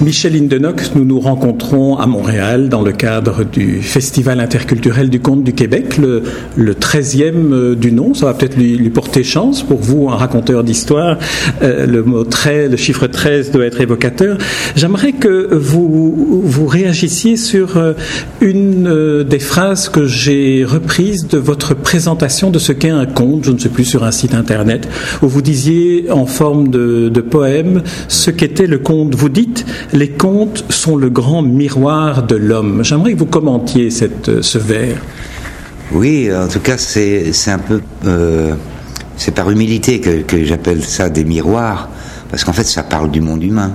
Michel Indenock, nous nous rencontrons à Montréal dans le cadre du Festival interculturel du conte du Québec, le, le 13e euh, du nom. Ça va peut-être lui, lui, porter chance pour vous, un raconteur d'histoire. Euh, le mot 13, le chiffre 13 doit être évocateur. J'aimerais que vous, vous réagissiez sur euh, une euh, des phrases que j'ai reprises de votre présentation de ce qu'est un conte, je ne sais plus, sur un site internet, où vous disiez en forme de, de poème ce qu'était le conte. Vous dites les contes sont le grand miroir de l'homme. J'aimerais que vous commentiez cette, ce vers. Oui, en tout cas, c'est un peu. Euh, c'est par humilité que, que j'appelle ça des miroirs, parce qu'en fait, ça parle du monde humain.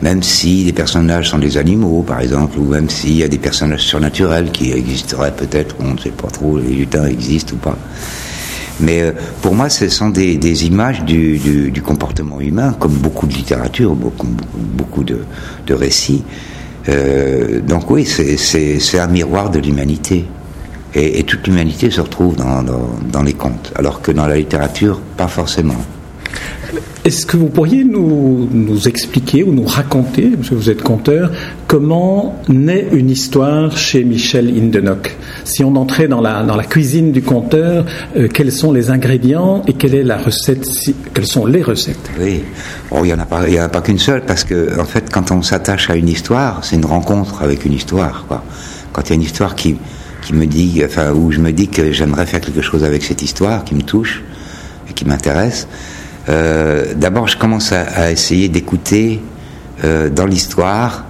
Même si les personnages sont des animaux, par exemple, ou même s'il y a des personnages surnaturels qui existeraient peut-être, on ne sait pas trop, les lutins existent ou pas. Mais euh, pour moi, ce sont des, images du, comportement humain, comme beaucoup de littérature, beaucoup, de, récits. Euh, donc oui, c'est un miroir de l'humanité. Et, toute l'humanité se retrouve dans les contes, alors que dans la littérature, pas forcément. Est-ce que vous pourriez nous, nous, expliquer ou nous raconter, parce que vous êtes conteur, comment naît une histoire chez Michel Indenock Si on entrait dans la, dans la cuisine du conteur, euh, quels sont les ingrédients et quelle est la recette si, Quelles sont les recettes? Oui, bon, il n'y en a pas, pas qu'une seule, parce que en fait, quand on s'attache à une histoire, c'est une rencontre avec une histoire. Quoi. Quand il y a une histoire qui, qui me dit, enfin, où je me dis que j'aimerais faire quelque chose avec cette histoire, qui me touche et qui m'intéresse, euh, d'abord, je commence à, essayer d'écouter euh, dans l'histoire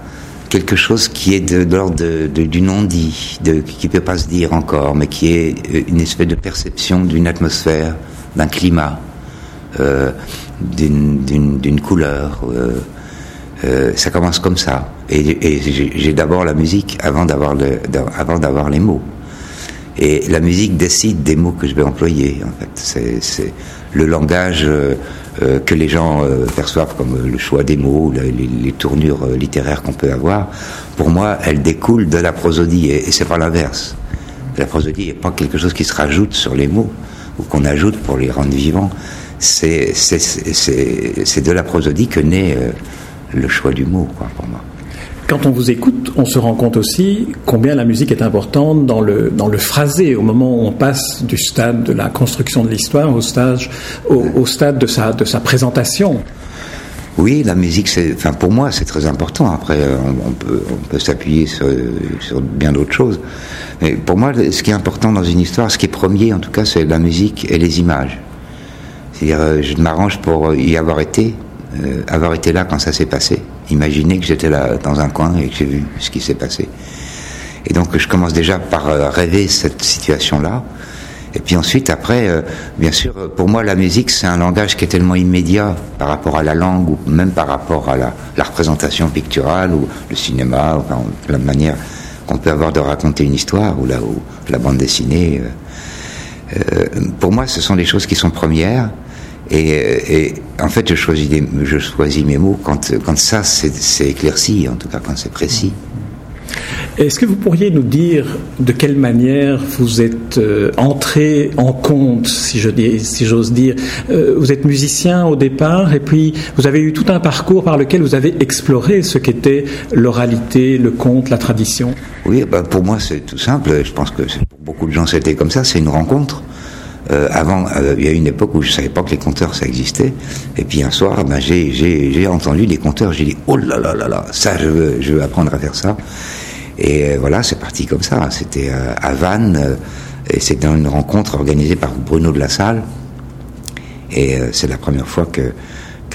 quelque chose qui est de, l'ordre du non-dit, qui ne peut pas se dire encore, mais qui est euh, une espèce de perception d'une atmosphère, d'un climat, d'une couleur. Ça commence comme ça. Et, j'ai d'abord la musique avant d'avoir les mots. Et la musique décide des mots que je vais employer. En fait, c'est le langage euh, euh, que les gens euh, perçoivent comme le choix des mots, les, tournures littéraires qu'on peut avoir. Pour moi, elle découle de la prosodie et, et c'est pas l'inverse. La prosodie n'est pas quelque chose qui se rajoute sur les mots ou qu'on ajoute pour les rendre vivants. C'est de la prosodie que naît le choix du mot, quoi, pour moi. Quand on vous écoute, on se rend compte aussi combien la musique est importante dans le, dans le phrasé, au moment où on passe du stade de la construction de l'histoire au, stage, au, stade de sa, de sa présentation. Oui, la musique, enfin, pour moi, c'est très important. Après, on, on peut, on peut s'appuyer sur, sur, bien d'autres choses. Mais pour moi, ce qui est important dans une histoire, ce qui est premier, en tout cas, c'est la musique et les images. C'est-à-dire, je m'arrange pour y avoir été, euh, avoir été là quand ça s'est passé. Imaginez que j'étais là dans un coin et que j'ai vu ce qui s'est passé. Et donc je commence déjà par euh, rêver cette situation-là. Et puis ensuite, après, euh, bien sûr, pour moi, la musique, c'est un langage qui est tellement immédiat par rapport à la langue ou même par rapport à la, représentation picturale ou le cinéma, enfin, la manière qu'on peut avoir de raconter une histoire ou la, ou la bande dessinée. Euh, euh, pour moi, ce sont des choses qui sont premières. Et, et, en fait, je choisis, des, je choisis mes mots quand, quand ça c'est éclairci, en tout cas quand c'est précis. Est-ce que vous pourriez nous dire de quelle manière vous êtes euh, entré en compte, si je dis, si j'ose dire euh, Vous êtes musicien au départ, et puis vous avez eu tout un parcours par lequel vous avez exploré ce qu'était l'oralité, le conte, la tradition? Oui, bah pour moi c'est tout simple. Je pense que pour beaucoup de gens c'était comme ça. C'est une rencontre. Euh, avant, euh, il y a une époque où je savais pas que les compteurs ça existait. Et puis un soir, ben, j'ai entendu les compteurs. J'ai dit oh là là là là, ça je veux, apprendre à faire ça. Et euh, voilà, c'est parti comme ça. C'était euh, à Vannes et c'était une rencontre organisée par Bruno de la Salle. Et c'est la première fois que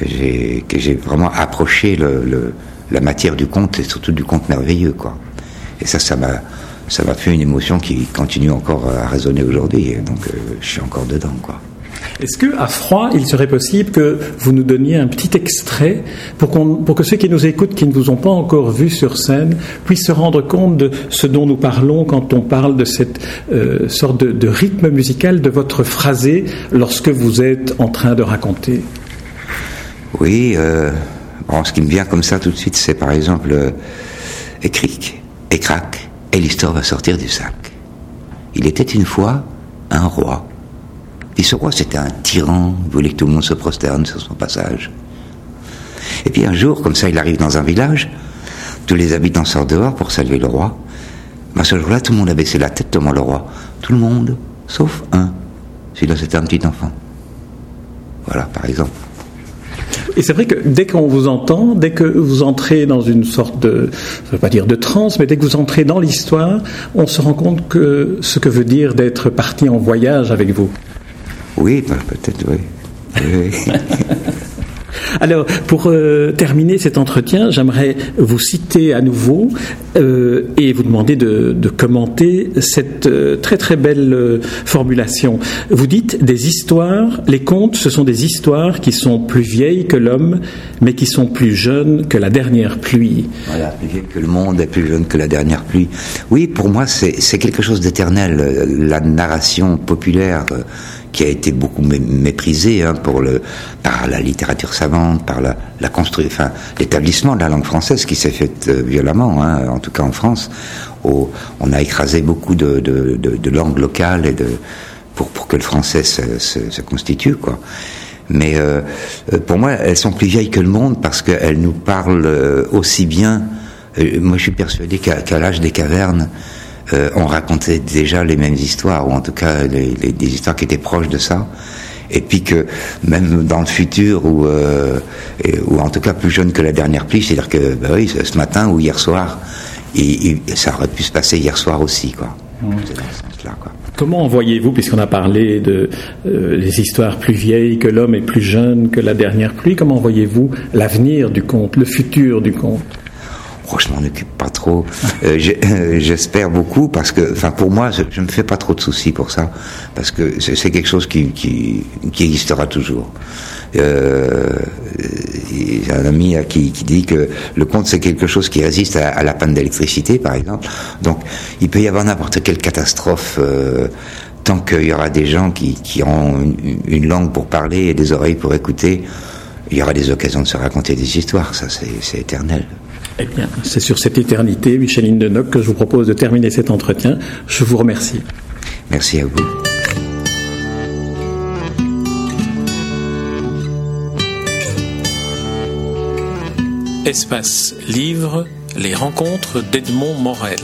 j'ai vraiment approché la matière du conte et surtout du conte merveilleux quoi. Et ça, ça m'a ça m'a fait une émotion qui continue encore à résonner aujourd'hui. Donc euh, je suis encore dedans, quoi. Est-ce que à froid, il serait possible que vous nous donniez un petit extrait pour, qu'on, pour que ceux qui nous écoutent, qui ne vous ont pas encore vu sur scène, puissent se rendre compte de ce dont nous parlons quand on parle de cette euh, sorte de, de, rythme musical de votre phrasé lorsque vous êtes en train de raconter? Oui, euh, bon, ce qui me vient comme ça tout de suite, c'est par exemple euh, écric, écrac, et l'histoire va sortir du sac. Il était une fois un roi. Et ce roi, c'était un tyran, il voulait que tout le monde se prosterne sur son passage. Et puis un jour, comme ça, il arrive dans un village, tous les habitants sortent dehors pour saluer le roi. Mais ce jour-là, tout le monde a baissé la tête devant le roi. Tout le monde, sauf un. Celui-là, c'était un petit enfant. Voilà, par exemple. Et c'est vrai que dès qu'on vous entend, dès que vous entrez dans une sorte de, je ne veux pas dire de transe, mais dès que vous entrez dans l'histoire, on se rend compte que ce que veut dire d'être parti en voyage avec vous. Oui, ben, peut-être, oui. oui. Alors, pour euh, terminer cet entretien, j'aimerais vous citer à nouveau euh, et vous demander de, de commenter cette euh, très très belle euh, formulation. Vous dites des histoires, les contes, ce sont des histoires qui sont plus vieilles que l'homme, mais qui sont plus jeunes que la dernière pluie. Voilà, plus vieille que le monde et plus jeune que la dernière pluie. Oui, pour moi, c'est quelque chose d'éternel. La narration populaire qui a été beaucoup méprisé hein, pour le, par la littérature savante, par la, la enfin, l'établissement de la langue française qui s'est fait euh, violemment, hein, en tout cas en France. Au, on a écrasé beaucoup de, de, langues locales et de, pour, pour que le français se, se, constitue, quoi. Mais euh, euh, pour moi, elles sont plus vieilles que le monde parce qu'elles nous parlent aussi bien. moi, je suis persuadé qu'à qu l'âge des cavernes, euh, on racontait déjà les mêmes histoires, ou en tout cas les, les, des histoires qui étaient proches de ça. Et puis que même dans le futur, ou, euh, ou en tout cas plus jeune que la dernière pluie, c'est-à-dire que bah oui, ce matin ou hier soir, et, et, ça aurait pu se passer hier soir aussi, quoi. Mmh. C'est dans ce sens-là, quoi. Comment voyez-vous, puisqu'on a parlé de euh, les histoires plus vieilles que l'homme est plus jeune que la dernière pluie, comment voyez-vous l'avenir du conte, le futur du conte? Oh, je m'en occupe pas trop. Euh, J'espère beaucoup parce que, enfin, pour moi, je, je me fais pas trop de soucis pour ça parce que c'est quelque chose qui, qui, qui, existera toujours. Euh, J'ai un ami qui, qui, dit que le conte c'est quelque chose qui résiste à, la panne d'électricité, par exemple. Donc, il peut y avoir n'importe quelle catastrophe. Euh, tant qu'il y aura des gens qui, qui ont une, une langue pour parler et des oreilles pour écouter, il y aura des occasions de se raconter des histoires. Ça, c'est éternel. Eh bien, c'est sur cette éternité, Micheline Denoc, que je vous propose de terminer cet entretien. Je vous remercie. Merci à vous. Espace Livre, les rencontres d'Edmond Morel.